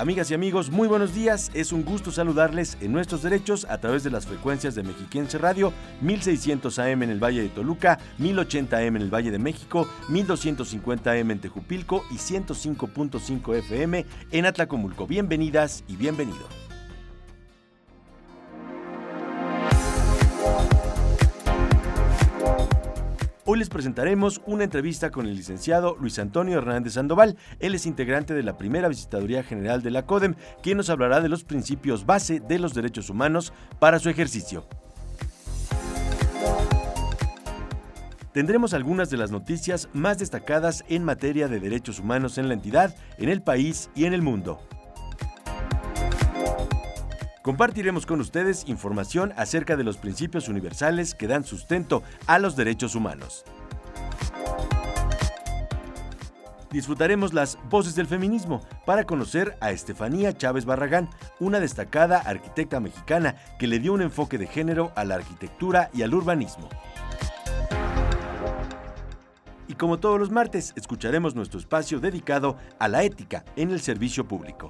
Amigas y amigos, muy buenos días. Es un gusto saludarles en nuestros derechos a través de las frecuencias de Mexiquense Radio, 1600 AM en el Valle de Toluca, 1080 AM en el Valle de México, 1250 AM en Tejupilco y 105.5 FM en Atlacomulco. Bienvenidas y bienvenidos. Hoy les presentaremos una entrevista con el licenciado Luis Antonio Hernández Sandoval. Él es integrante de la primera visitaduría general de la CODEM, quien nos hablará de los principios base de los derechos humanos para su ejercicio. Tendremos algunas de las noticias más destacadas en materia de derechos humanos en la entidad, en el país y en el mundo. Compartiremos con ustedes información acerca de los principios universales que dan sustento a los derechos humanos. Disfrutaremos las voces del feminismo para conocer a Estefanía Chávez Barragán, una destacada arquitecta mexicana que le dio un enfoque de género a la arquitectura y al urbanismo. Y como todos los martes, escucharemos nuestro espacio dedicado a la ética en el servicio público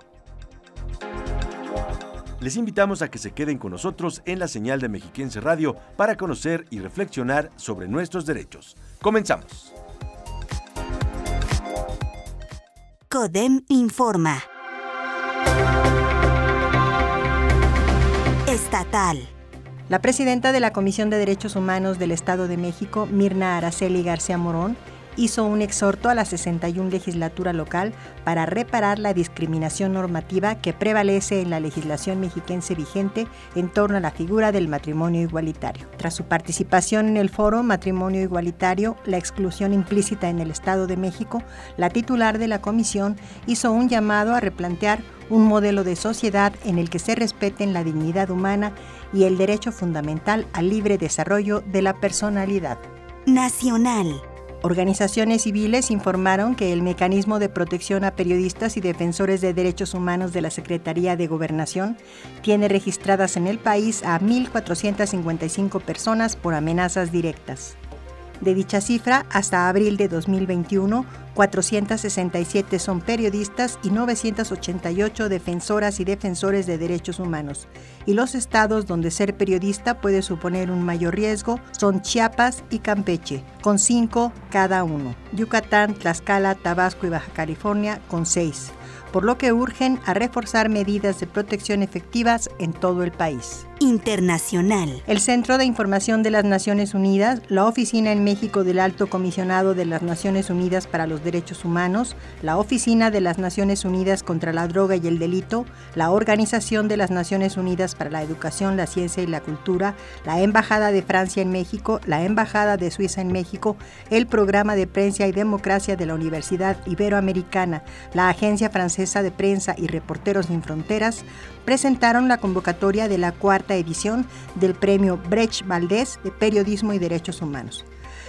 les invitamos a que se queden con nosotros en la señal de Mexiquense Radio para conocer y reflexionar sobre nuestros derechos. Comenzamos. CODEM informa. Estatal. La presidenta de la Comisión de Derechos Humanos del Estado de México, Mirna Araceli García Morón, hizo un exhorto a la 61 legislatura local para reparar la discriminación normativa que prevalece en la legislación mexiquense vigente en torno a la figura del matrimonio igualitario. Tras su participación en el foro Matrimonio Igualitario, la exclusión implícita en el Estado de México, la titular de la comisión hizo un llamado a replantear un modelo de sociedad en el que se respeten la dignidad humana y el derecho fundamental al libre desarrollo de la personalidad. Nacional. Organizaciones civiles informaron que el mecanismo de protección a periodistas y defensores de derechos humanos de la Secretaría de Gobernación tiene registradas en el país a 1.455 personas por amenazas directas. De dicha cifra, hasta abril de 2021, 467 son periodistas y 988 defensoras y defensores de derechos humanos. Y los estados donde ser periodista puede suponer un mayor riesgo son Chiapas y Campeche, con 5 cada uno. Yucatán, Tlaxcala, Tabasco y Baja California, con 6 por lo que urgen a reforzar medidas de protección efectivas en todo el país. Internacional. El Centro de Información de las Naciones Unidas, la Oficina en México del Alto Comisionado de las Naciones Unidas para los Derechos Humanos, la Oficina de las Naciones Unidas contra la Droga y el Delito, la Organización de las Naciones Unidas para la Educación, la Ciencia y la Cultura, la Embajada de Francia en México, la Embajada de Suiza en México, el Programa de Prensa y Democracia de la Universidad Iberoamericana, la Agencia Francesa de Prensa y Reporteros Sin Fronteras, presentaron la convocatoria de la cuarta edición del Premio Brecht Valdés de Periodismo y Derechos Humanos.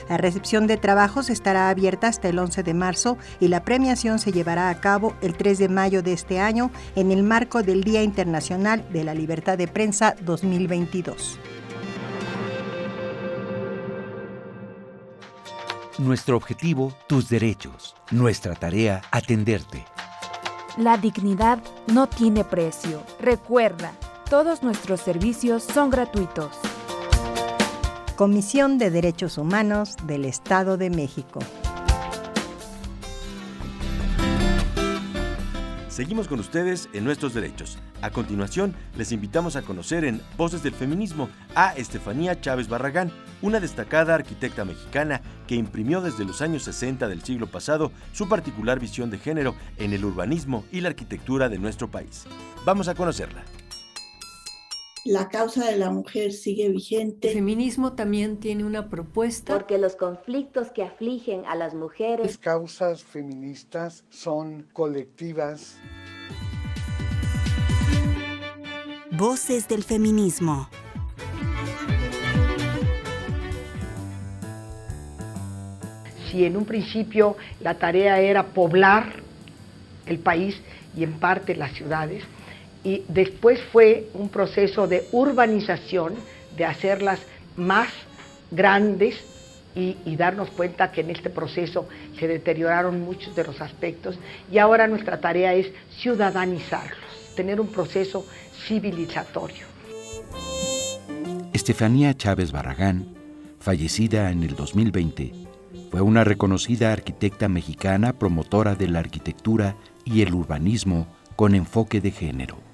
La recepción de trabajos estará abierta hasta el 11 de marzo y la premiación se llevará a cabo el 3 de mayo de este año en el marco del Día Internacional de la Libertad de Prensa 2022. Nuestro objetivo, tus derechos. Nuestra tarea, atenderte. La dignidad no tiene precio. Recuerda, todos nuestros servicios son gratuitos. Comisión de Derechos Humanos del Estado de México. Seguimos con ustedes en nuestros derechos. A continuación, les invitamos a conocer en Voces del Feminismo a Estefanía Chávez Barragán, una destacada arquitecta mexicana que imprimió desde los años 60 del siglo pasado su particular visión de género en el urbanismo y la arquitectura de nuestro país. Vamos a conocerla la causa de la mujer sigue vigente. El feminismo también tiene una propuesta. Porque los conflictos que afligen a las mujeres. Las causas feministas son colectivas. Voces del feminismo. si en un principio la tarea era poblar el país y en parte las ciudades, y después fue un proceso de urbanización, de hacerlas más grandes y, darnos cuenta que en este proceso se deterioraron muchos de los aspectos y ahora nuestra tarea es ciudadanizarlos, tener un proceso civilizatorio. Estefanía Chávez Barragán, fallecida en el 2020, fue una reconocida arquitecta mexicana promotora de la arquitectura y el urbanismo con enfoque de género.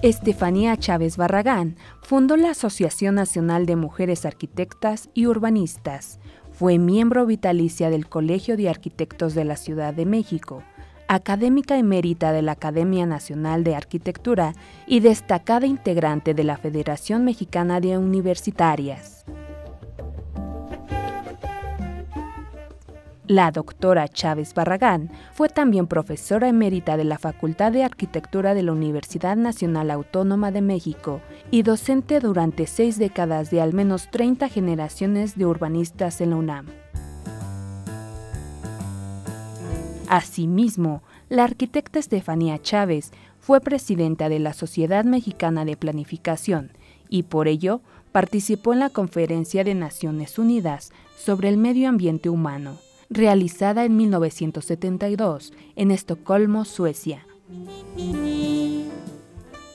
Estefanía Chávez Barragán fundó la Asociación Nacional de Mujeres Arquitectas y Urbanistas. Fue miembro vitalicia del Colegio de Arquitectos de la Ciudad de México, académica emérita de la Academia Nacional de Arquitectura y destacada integrante de la Federación Mexicana de Universitarias. La doctora Chávez Barragán fue también profesora emérita de la Facultad de Arquitectura de la Universidad Nacional Autónoma de México y docente durante seis décadas de al menos 30 generaciones de urbanistas en la UNAM. Asimismo, la arquitecta Estefanía Chávez fue presidenta de la Sociedad Mexicana de Planificación y por ello participó en la Conferencia de Naciones Unidas sobre el Medio Ambiente Humano realizada en 1972 en Estocolmo, Suecia.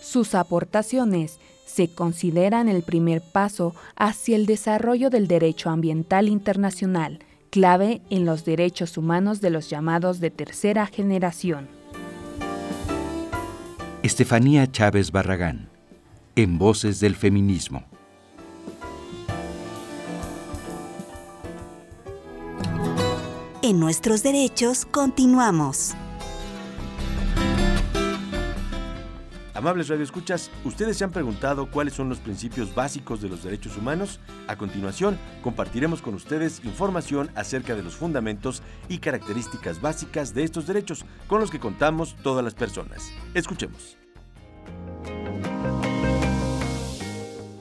Sus aportaciones se consideran el primer paso hacia el desarrollo del derecho ambiental internacional, clave en los derechos humanos de los llamados de tercera generación. Estefanía Chávez Barragán, en Voces del Feminismo. En nuestros derechos continuamos. Amables radioescuchas, ¿ustedes se han preguntado cuáles son los principios básicos de los derechos humanos? A continuación, compartiremos con ustedes información acerca de los fundamentos y características básicas de estos derechos con los que contamos todas las personas. Escuchemos.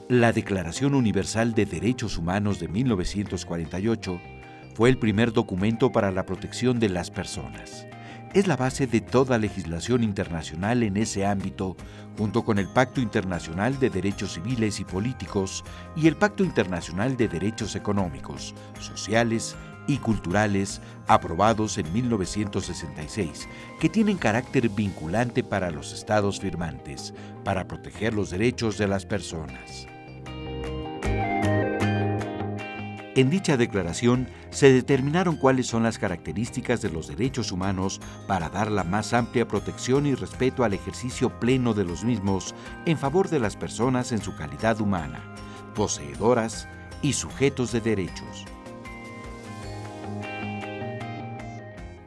La Declaración Universal de Derechos Humanos de 1948 fue el primer documento para la protección de las personas. Es la base de toda legislación internacional en ese ámbito, junto con el Pacto Internacional de Derechos Civiles y Políticos y el Pacto Internacional de Derechos Económicos, Sociales y Culturales, aprobados en 1966, que tienen carácter vinculante para los estados firmantes, para proteger los derechos de las personas. En dicha declaración se determinaron cuáles son las características de los derechos humanos para dar la más amplia protección y respeto al ejercicio pleno de los mismos en favor de las personas en su calidad humana, poseedoras y sujetos de derechos.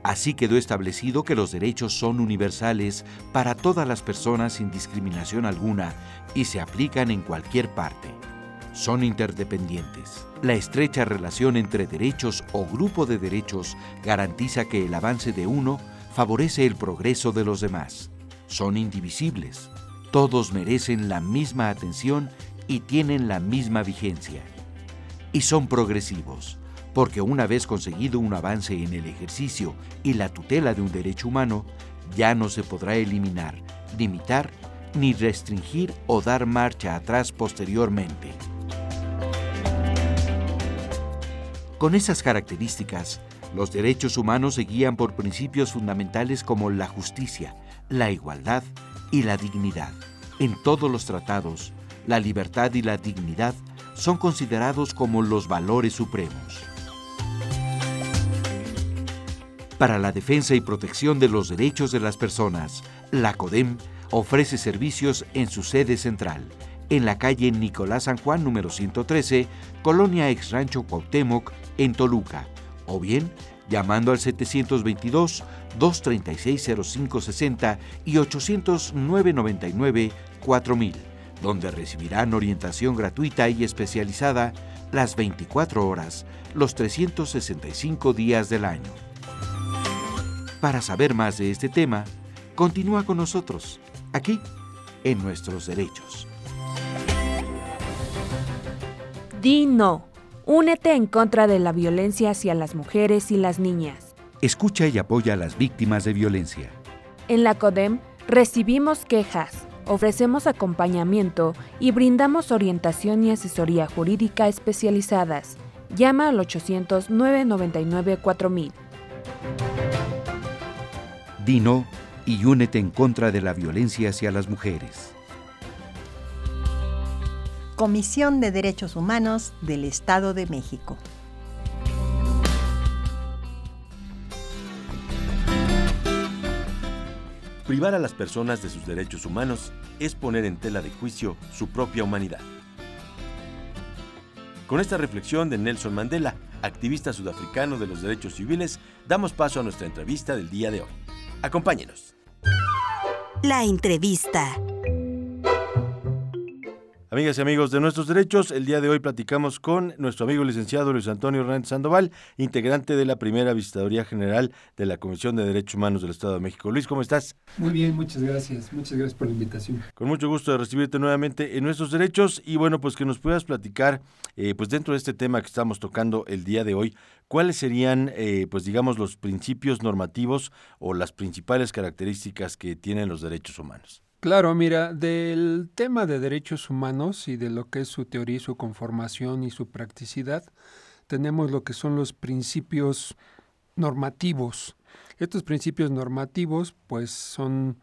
Así quedó establecido que los derechos son universales para todas las personas sin discriminación alguna y se aplican en cualquier parte son interdependientes. La estrecha relación entre derechos o grupo de derechos garantiza que el avance de uno favorece el progreso de los demás. Son indivisibles. Todos merecen la misma atención y tienen la misma vigencia. Y son progresivos, porque una vez conseguido un avance en el ejercicio y la tutela de un derecho humano, ya no se podrá eliminar, limitar ni restringir o dar marcha atrás posteriormente. Con esas características, los derechos humanos se guían por principios fundamentales como la justicia, la igualdad y la dignidad. En todos los tratados, la libertad y la dignidad son considerados como los valores supremos. Para la defensa y protección de los derechos de las personas, la CODEM ofrece servicios en su sede central, en la calle Nicolás San Juan número 113, Colonia Ex Rancho Cuauhtémoc, en Toluca, o bien llamando al 722-236-0560 y 800-999-4000, donde recibirán orientación gratuita y especializada las 24 horas, los 365 días del año. Para saber más de este tema, continúa con nosotros, aquí, en Nuestros Derechos. Di no. Únete en contra de la violencia hacia las mujeres y las niñas. Escucha y apoya a las víctimas de violencia. En la CODEM recibimos quejas, ofrecemos acompañamiento y brindamos orientación y asesoría jurídica especializadas. Llama al 800-999-4000. Dino y únete en contra de la violencia hacia las mujeres. Comisión de Derechos Humanos del Estado de México. Privar a las personas de sus derechos humanos es poner en tela de juicio su propia humanidad. Con esta reflexión de Nelson Mandela, activista sudafricano de los derechos civiles, damos paso a nuestra entrevista del día de hoy. Acompáñenos. La entrevista. Amigas y amigos de nuestros derechos, el día de hoy platicamos con nuestro amigo licenciado Luis Antonio Hernández Sandoval, integrante de la primera visitaduría general de la Comisión de Derechos Humanos del Estado de México. Luis, ¿cómo estás? Muy bien, muchas gracias. Muchas gracias por la invitación. Con mucho gusto de recibirte nuevamente en nuestros derechos y bueno, pues que nos puedas platicar, eh, pues dentro de este tema que estamos tocando el día de hoy, ¿cuáles serían, eh, pues digamos, los principios normativos o las principales características que tienen los derechos humanos? Claro, mira, del tema de derechos humanos y de lo que es su teoría, su conformación y su practicidad, tenemos lo que son los principios normativos. Estos principios normativos, pues, son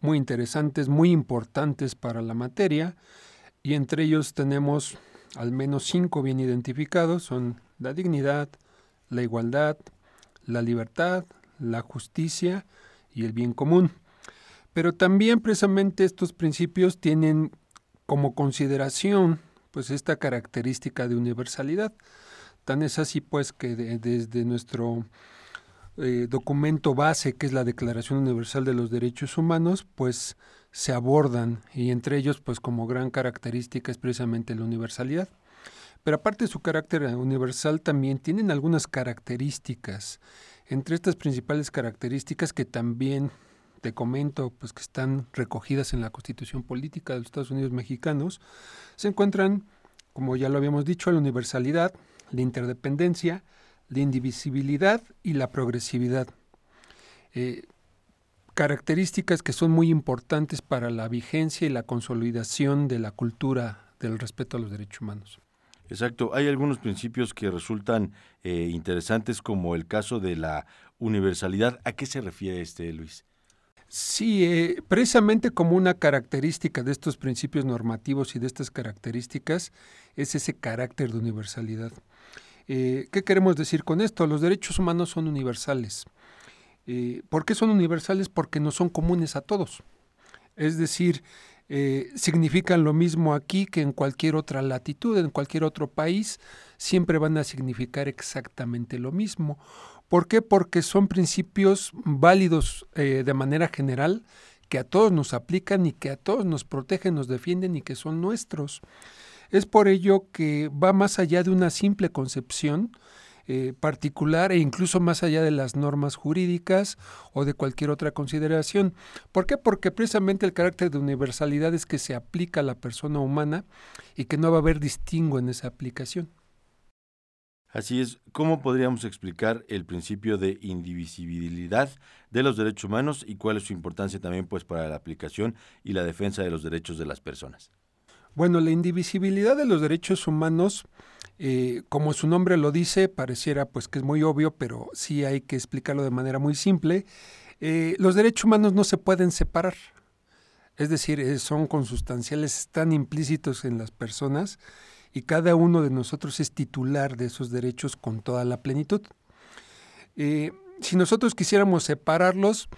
muy interesantes, muy importantes para la materia, y entre ellos tenemos al menos cinco bien identificados, son la dignidad, la igualdad, la libertad, la justicia y el bien común. Pero también precisamente estos principios tienen como consideración pues esta característica de universalidad. Tan es así pues que desde nuestro eh, documento base, que es la Declaración Universal de los Derechos Humanos, pues se abordan y entre ellos pues como gran característica es precisamente la universalidad. Pero aparte de su carácter universal también tienen algunas características. Entre estas principales características que también te comento, pues que están recogidas en la Constitución Política de los Estados Unidos Mexicanos, se encuentran, como ya lo habíamos dicho, la universalidad, la interdependencia, la indivisibilidad y la progresividad. Eh, características que son muy importantes para la vigencia y la consolidación de la cultura del respeto a los derechos humanos. Exacto, hay algunos principios que resultan eh, interesantes como el caso de la universalidad. ¿A qué se refiere este, Luis? Sí, eh, precisamente como una característica de estos principios normativos y de estas características es ese carácter de universalidad. Eh, ¿Qué queremos decir con esto? Los derechos humanos son universales. Eh, ¿Por qué son universales? Porque no son comunes a todos. Es decir, significan lo mismo aquí que en cualquier otra latitud, en cualquier otro país, siempre van a significar exactamente lo mismo. ¿Por qué? Porque son principios válidos eh, de manera general que a todos nos aplican y que a todos nos protegen, nos defienden y que son nuestros. Es por ello que va más allá de una simple concepción eh, particular e incluso más allá de las normas jurídicas o de cualquier otra consideración. ¿Por qué? Porque precisamente el carácter de universalidad es que se aplica a la persona humana y que no va a haber distingo en esa aplicación. Así es, ¿cómo podríamos explicar el principio de indivisibilidad de los derechos humanos y cuál es su importancia también pues para la aplicación y la defensa de los derechos de las personas? Bueno, la indivisibilidad de los derechos humanos, eh, como su nombre lo dice, pareciera pues que es muy obvio, pero sí hay que explicarlo de manera muy simple. Eh, los derechos humanos no se pueden separar, es decir, eh, son consustanciales, están implícitos en las personas y cada uno de nosotros es titular de esos derechos con toda la plenitud. Si nosotros quisiéramos separarlos,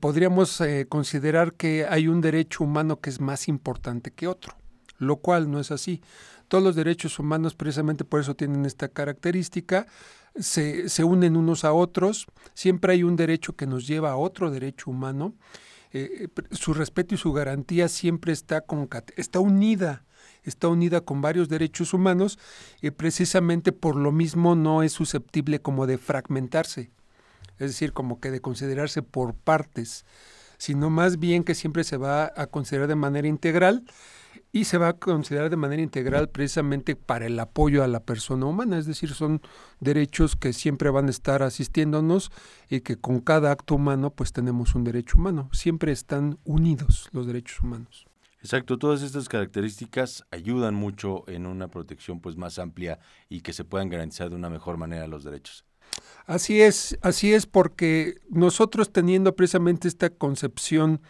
podríamos considerar que hay un derecho humano que es más importante que otro, lo cual no es así. Todos los derechos humanos precisamente por eso tienen esta característica, se, se unen unos a otros, siempre hay un derecho que nos lleva a otro derecho humano, su respeto y su garantía siempre está, con, está unida está unida con varios derechos humanos y precisamente por lo mismo no es susceptible como de fragmentarse, es decir, como que de considerarse por partes, sino más bien que siempre se va a considerar de manera integral y se va a considerar de manera integral precisamente para el apoyo a la persona humana, es decir, son derechos que siempre van a estar asistiéndonos y que con cada acto humano pues tenemos un derecho humano, siempre están unidos los derechos humanos. Exacto, todas estas características ayudan mucho en una protección pues más amplia y que se puedan garantizar de una mejor manera los derechos. Así es, así es porque nosotros teniendo precisamente esta concepción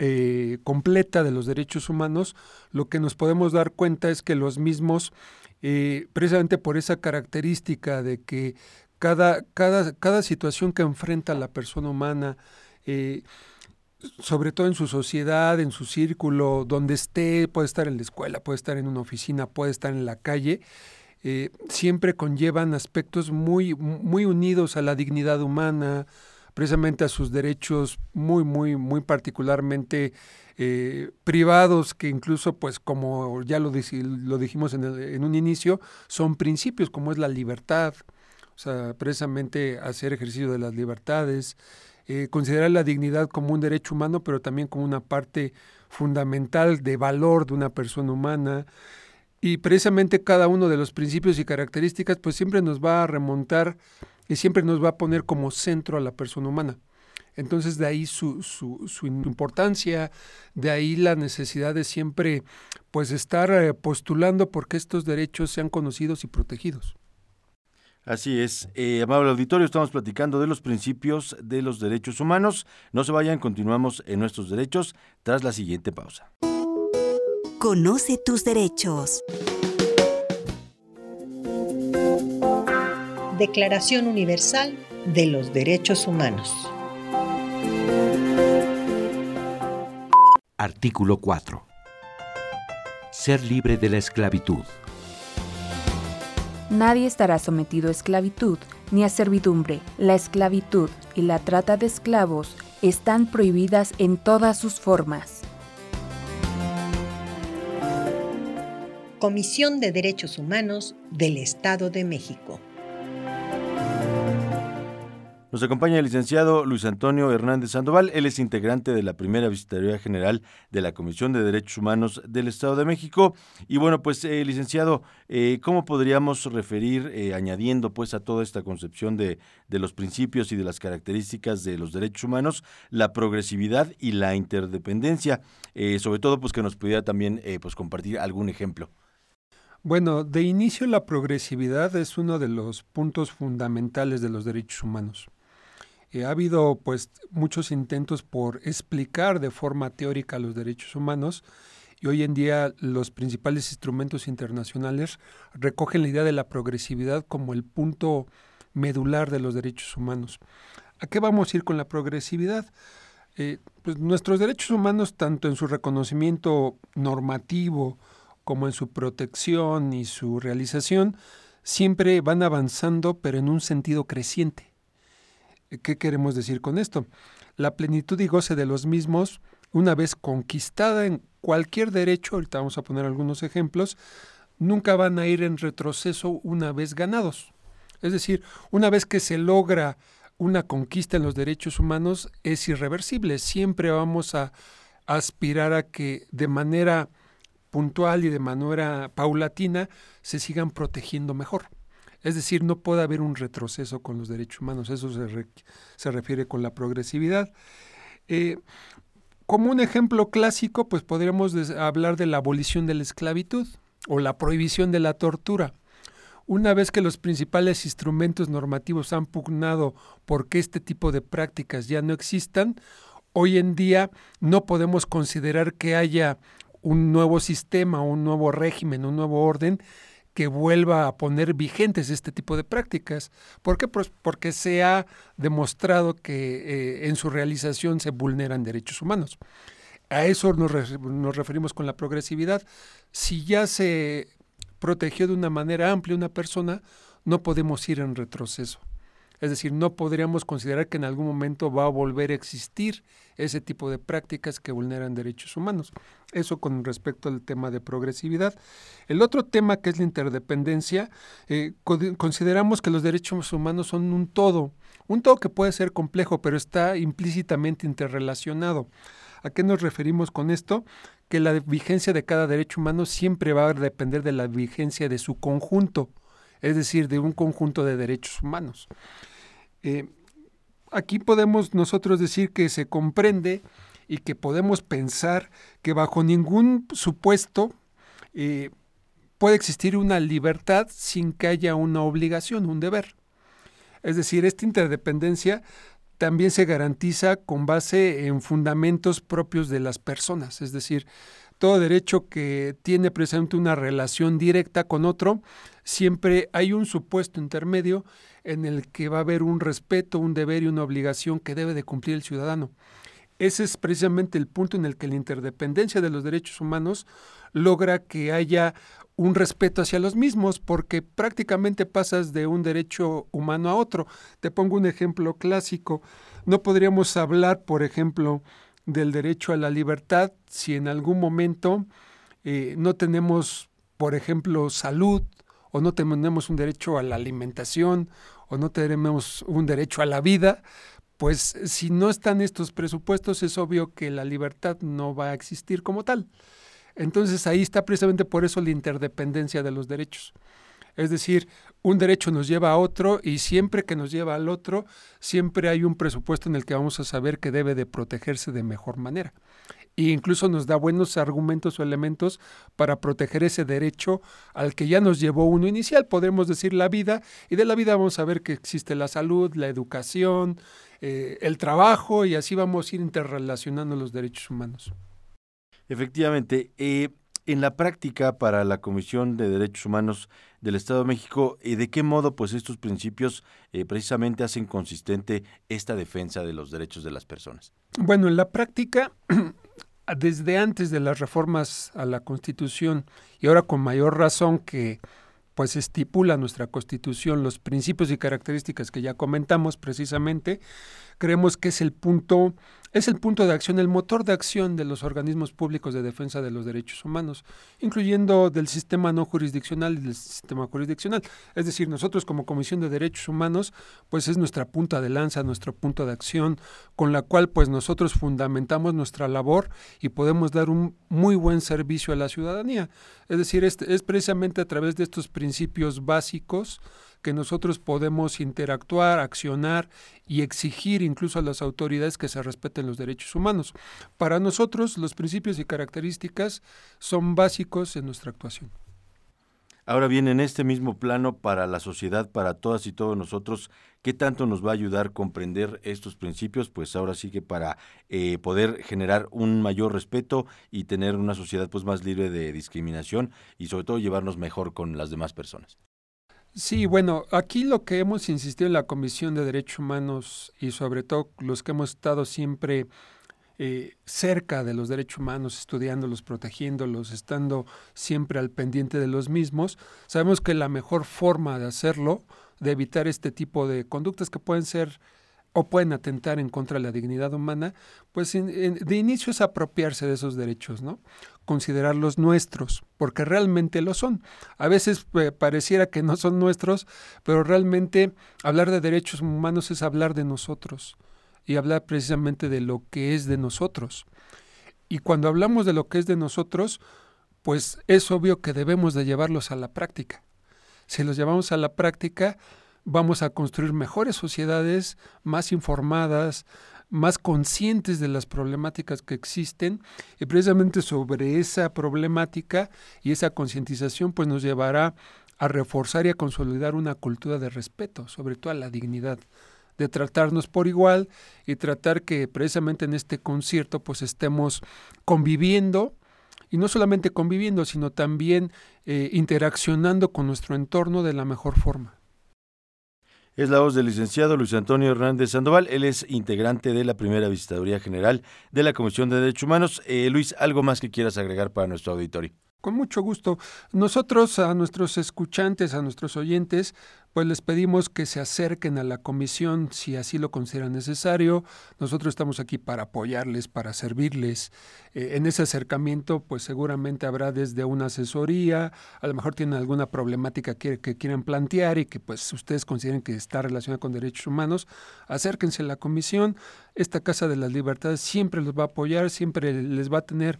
eh, completa de los derechos humanos, lo que nos podemos dar cuenta es que los mismos, eh, precisamente por esa característica de que cada, cada, cada situación que enfrenta la persona humana, eh, sobre todo en su sociedad, en su círculo, donde esté, puede estar en la escuela, puede estar en una oficina, puede estar en la calle, siempre conllevan aspectos muy, muy unidos a la dignidad humana, precisamente a sus derechos muy, muy, muy particularmente eh, privados, que incluso, pues como ya lo, dijimos en, en, un inicio, son principios como es la libertad, o sea, precisamente hacer ejercicio de las libertades, eh, considerar la dignidad como un derecho humano, pero también como una parte fundamental de valor de una persona humana. Y precisamente cada uno de los principios y características, pues siempre nos va a remontar y siempre nos va a poner como centro a la persona humana. Entonces de ahí su, su, importancia, de ahí la necesidad de siempre pues estar eh, postulando porque estos derechos sean conocidos y protegidos. Así es, eh, amable auditorio, estamos platicando de los principios de los derechos humanos. No se vayan, continuamos en nuestros derechos tras la siguiente pausa. Conoce tus derechos. Declaración Universal de los Derechos Humanos. Artículo 4. Ser libre de la esclavitud. Nadie estará sometido a esclavitud ni a servidumbre. La esclavitud y la trata de esclavos están prohibidas en todas sus formas. Comisión de Derechos Humanos del Estado de México. Nos acompaña el licenciado Luis Antonio Hernández Sandoval. Él es integrante de la primera visitaría general de la Comisión de Derechos Humanos del Estado de México. Y bueno, pues, eh, licenciado, eh, ¿cómo podríamos referir, eh, añadiendo pues a toda esta concepción de, de, los principios y de las características de los derechos humanos, la progresividad y la interdependencia? sobre todo, pues que nos pudiera también pues compartir algún ejemplo. Bueno, de inicio la progresividad es uno de los puntos fundamentales de los derechos humanos. Eh, ha habido pues muchos intentos por explicar de forma teórica los derechos humanos y hoy en día los principales instrumentos internacionales recogen la idea de la progresividad como el punto medular de los derechos humanos. ¿A qué vamos a ir con la progresividad? Eh, pues nuestros derechos humanos, tanto en su reconocimiento normativo como en su protección y su realización, siempre van avanzando, pero en un sentido creciente. ¿Qué queremos decir con esto? La plenitud y goce de los mismos, una vez conquistada en cualquier derecho, ahorita vamos a poner algunos ejemplos, nunca van a ir en retroceso una vez ganados. Es decir, una vez que se logra una conquista en los derechos humanos, es irreversible. Siempre vamos a aspirar a que de manera puntual y de manera paulatina se sigan protegiendo mejor. Es decir, no puede haber un retroceso con los derechos humanos, eso se, refiere con la progresividad. Eh, como un ejemplo clásico, pues podríamos hablar de la abolición de la esclavitud o la prohibición de la tortura. Una vez que los principales instrumentos normativos han pugnado porque este tipo de prácticas ya no existan, hoy en día no podemos considerar que haya un nuevo sistema, un nuevo régimen, un nuevo orden que vuelva a poner vigentes este tipo de prácticas. ¿Por qué? Pues porque se ha demostrado que eh, en su realización se vulneran derechos humanos. A eso nos, nos referimos con la progresividad. Si ya se protegió de una manera amplia una persona, no podemos ir en retroceso. Es decir, no podríamos considerar que en algún momento va a volver a existir ese tipo de prácticas que vulneran derechos humanos. Eso con respecto al tema de progresividad. El otro tema que es la interdependencia, eh, consideramos que los derechos humanos son un todo, un todo que puede ser complejo, pero está implícitamente interrelacionado. ¿A qué nos referimos con esto? Que la vigencia de cada derecho humano siempre va a depender de la vigencia de su conjunto, es decir, de un conjunto de derechos humanos. Eh, aquí podemos nosotros decir que se comprende y que podemos pensar que bajo ningún supuesto eh, puede existir una libertad sin que haya una obligación, un deber. Es decir, esta interdependencia también se garantiza con base en fundamentos propios de las personas, es decir, todo derecho que tiene precisamente una relación directa con otro, siempre hay un supuesto intermedio en el que va a haber un respeto, un deber y una obligación que debe de cumplir el ciudadano. Ese es precisamente el punto en el que la interdependencia de los derechos humanos logra que haya un respeto hacia los mismos, porque prácticamente pasas de un derecho humano a otro. Te pongo un ejemplo clásico. No podríamos hablar, por ejemplo, del derecho a la libertad si en algún momento eh, no tenemos, por ejemplo, salud, o no tenemos un derecho a la alimentación, o no tenemos un derecho a la vida, pues si no están estos presupuestos es obvio que la libertad no va a existir como tal. Entonces ahí está precisamente por eso la interdependencia de los derechos. Es decir, un derecho nos lleva a otro y siempre que nos lleva al otro, siempre hay un presupuesto en el que vamos a saber que debe de protegerse de mejor manera. E incluso nos da buenos argumentos o elementos para proteger ese derecho al que ya nos llevó uno inicial, podemos decir la vida, y de la vida vamos a ver que existe la salud, la educación, eh, el trabajo, y así vamos a ir interrelacionando los derechos humanos. Efectivamente, eh, en la práctica para la Comisión de Derechos Humanos del Estado de México, eh, ¿de qué modo pues estos principios eh, precisamente hacen consistente esta defensa de los derechos de las personas? Bueno, en la práctica, desde antes de las reformas a la Constitución y ahora con mayor razón que pues estipula nuestra Constitución los principios y características que ya comentamos precisamente, creemos que es el punto es el punto de acción, el motor de acción de los organismos públicos de defensa de los derechos humanos, incluyendo del sistema no jurisdiccional y del sistema jurisdiccional. Es decir, nosotros como Comisión de Derechos Humanos, pues es nuestra punta de lanza, nuestro punto de acción, con la cual pues nosotros fundamentamos nuestra labor y podemos dar un muy buen servicio a la ciudadanía. Es decir, es, es precisamente a través de estos principios básicos, que nosotros podemos interactuar, accionar y exigir incluso a las autoridades que se respeten los derechos humanos. Para nosotros los principios y características son básicos en nuestra actuación. Ahora bien, en este mismo plano, para la sociedad, para todas y todos nosotros, ¿qué tanto nos va a ayudar comprender estos principios? Pues ahora sí que para eh, poder generar un mayor respeto y tener una sociedad pues más libre de discriminación y sobre todo llevarnos mejor con las demás personas. Sí, bueno, aquí lo que hemos insistido en la Comisión de Derechos Humanos y sobre todo los que hemos estado siempre eh, cerca de los derechos humanos, estudiándolos, protegiéndolos, estando siempre al pendiente de los mismos, sabemos que la mejor forma de hacerlo, de evitar este tipo de conductas que pueden ser o pueden atentar en contra de la dignidad humana, pues de inicio es apropiarse de esos derechos, ¿no? Considerarlos nuestros, porque realmente lo son. A veces eh, pareciera que no son nuestros, pero realmente hablar de derechos humanos es hablar de nosotros y hablar precisamente de lo que es de nosotros. Y cuando hablamos de lo que es de nosotros, pues es obvio que debemos de llevarlos a la práctica. Si los llevamos a la práctica, vamos a construir mejores sociedades, más informadas, más conscientes de las problemáticas que existen y precisamente sobre esa problemática y esa concientización pues nos llevará a reforzar y a consolidar una cultura de respeto, sobre todo a la dignidad, de tratarnos por igual y tratar que precisamente en este concierto pues estemos conviviendo y no solamente conviviendo, sino también eh, interaccionando con nuestro entorno de la mejor forma. Es la voz del licenciado Luis Antonio Hernández Sandoval. Él es integrante de la primera visitaduría general de la Comisión de Derechos Humanos. Eh, Luis, ¿algo más que quieras agregar para nuestro auditorio? Con mucho gusto. Nosotros a nuestros escuchantes, a nuestros oyentes, pues les pedimos que se acerquen a la comisión si así lo consideran necesario. Nosotros estamos aquí para apoyarles, para servirles. Eh, en ese acercamiento, pues seguramente habrá desde una asesoría, a lo mejor tienen alguna problemática que, quieran plantear y que pues ustedes consideren que está relacionada con derechos humanos. Acérquense a la comisión. Esta Casa de las Libertades siempre los va a apoyar, siempre les va a tener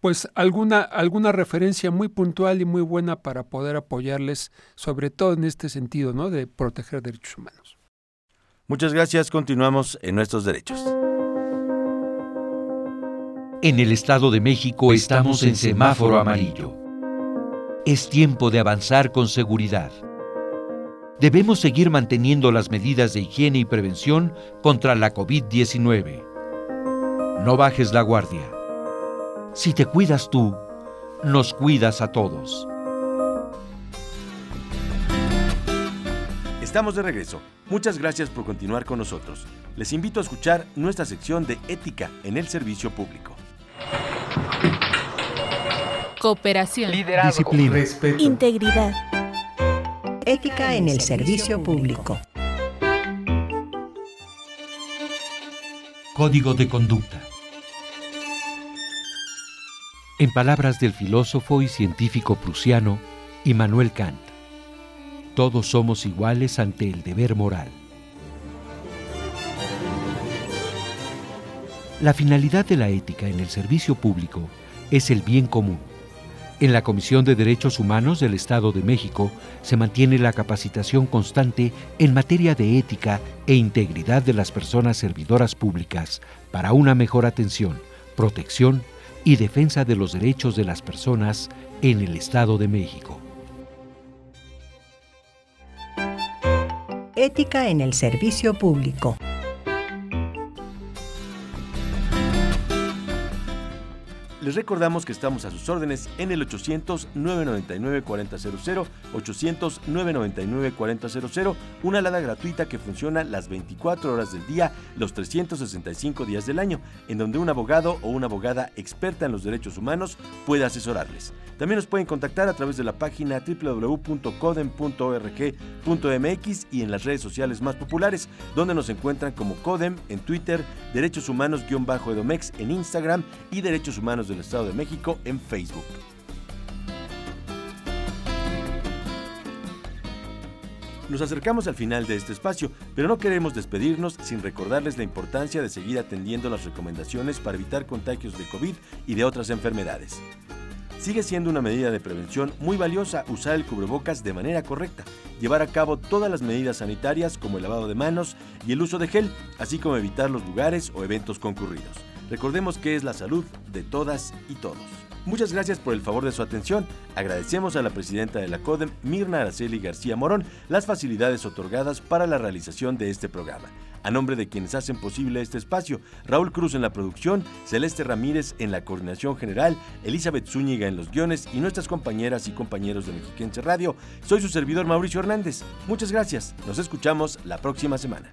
pues alguna, alguna referencia muy puntual y muy buena para poder apoyarles, sobre todo en este sentido, ¿no? De proteger derechos humanos. Muchas gracias. Continuamos en nuestros derechos. En el Estado de México estamos en semáforo amarillo. Es tiempo de avanzar con seguridad. Debemos seguir manteniendo las medidas de higiene y prevención contra la COVID-19. No bajes la guardia. Si te cuidas tú, nos cuidas a todos. Estamos de regreso. Muchas gracias por continuar con nosotros. Les invito a escuchar nuestra sección de ética en el servicio público. Cooperación, disciplina, respeto, integridad, ética en el servicio público. Código de conducta. En palabras del filósofo y científico prusiano Immanuel Kant, todos somos iguales ante el deber moral. La finalidad de la ética en el servicio público es el bien común. En la Comisión de Derechos Humanos del Estado de México se mantiene la capacitación constante en materia de ética e integridad de las personas servidoras públicas para una mejor atención, protección y defensa de los derechos de las personas en el Estado de México. Ética en el servicio público. Les recordamos que estamos a sus órdenes en el 800-999-4000, 800-999-4000, una alada gratuita que funciona las 24 horas del día, los 365 días del año, en donde un abogado o una abogada experta en los derechos humanos puede asesorarles. También nos pueden contactar a través de la página www.codem.org.mx y en las redes sociales más populares, donde nos encuentran como Codem en Twitter, Derechos Humanos-Edomex en Instagram y Derechos Humanos del Estado de México en Facebook. Nos acercamos al final de este espacio, pero no queremos despedirnos sin recordarles la importancia de seguir atendiendo las recomendaciones para evitar contagios de COVID y de otras enfermedades. Sigue siendo una medida de prevención muy valiosa usar el cubrebocas de manera correcta, llevar a cabo todas las medidas sanitarias como el lavado de manos y el uso de gel, así como evitar los lugares o eventos concurridos. Recordemos que es la salud de todas y todos. Muchas gracias por el favor de su atención. Agradecemos a la presidenta de la CODEM, Mirna Araceli García Morón, las facilidades otorgadas para la realización de este programa. A nombre de quienes hacen posible este espacio, Raúl Cruz en la producción, Celeste Ramírez en la coordinación general, Elizabeth Zúñiga en los guiones y nuestras compañeras y compañeros de Mexiquense Radio, soy su servidor Mauricio Hernández. Muchas gracias. Nos escuchamos la próxima semana.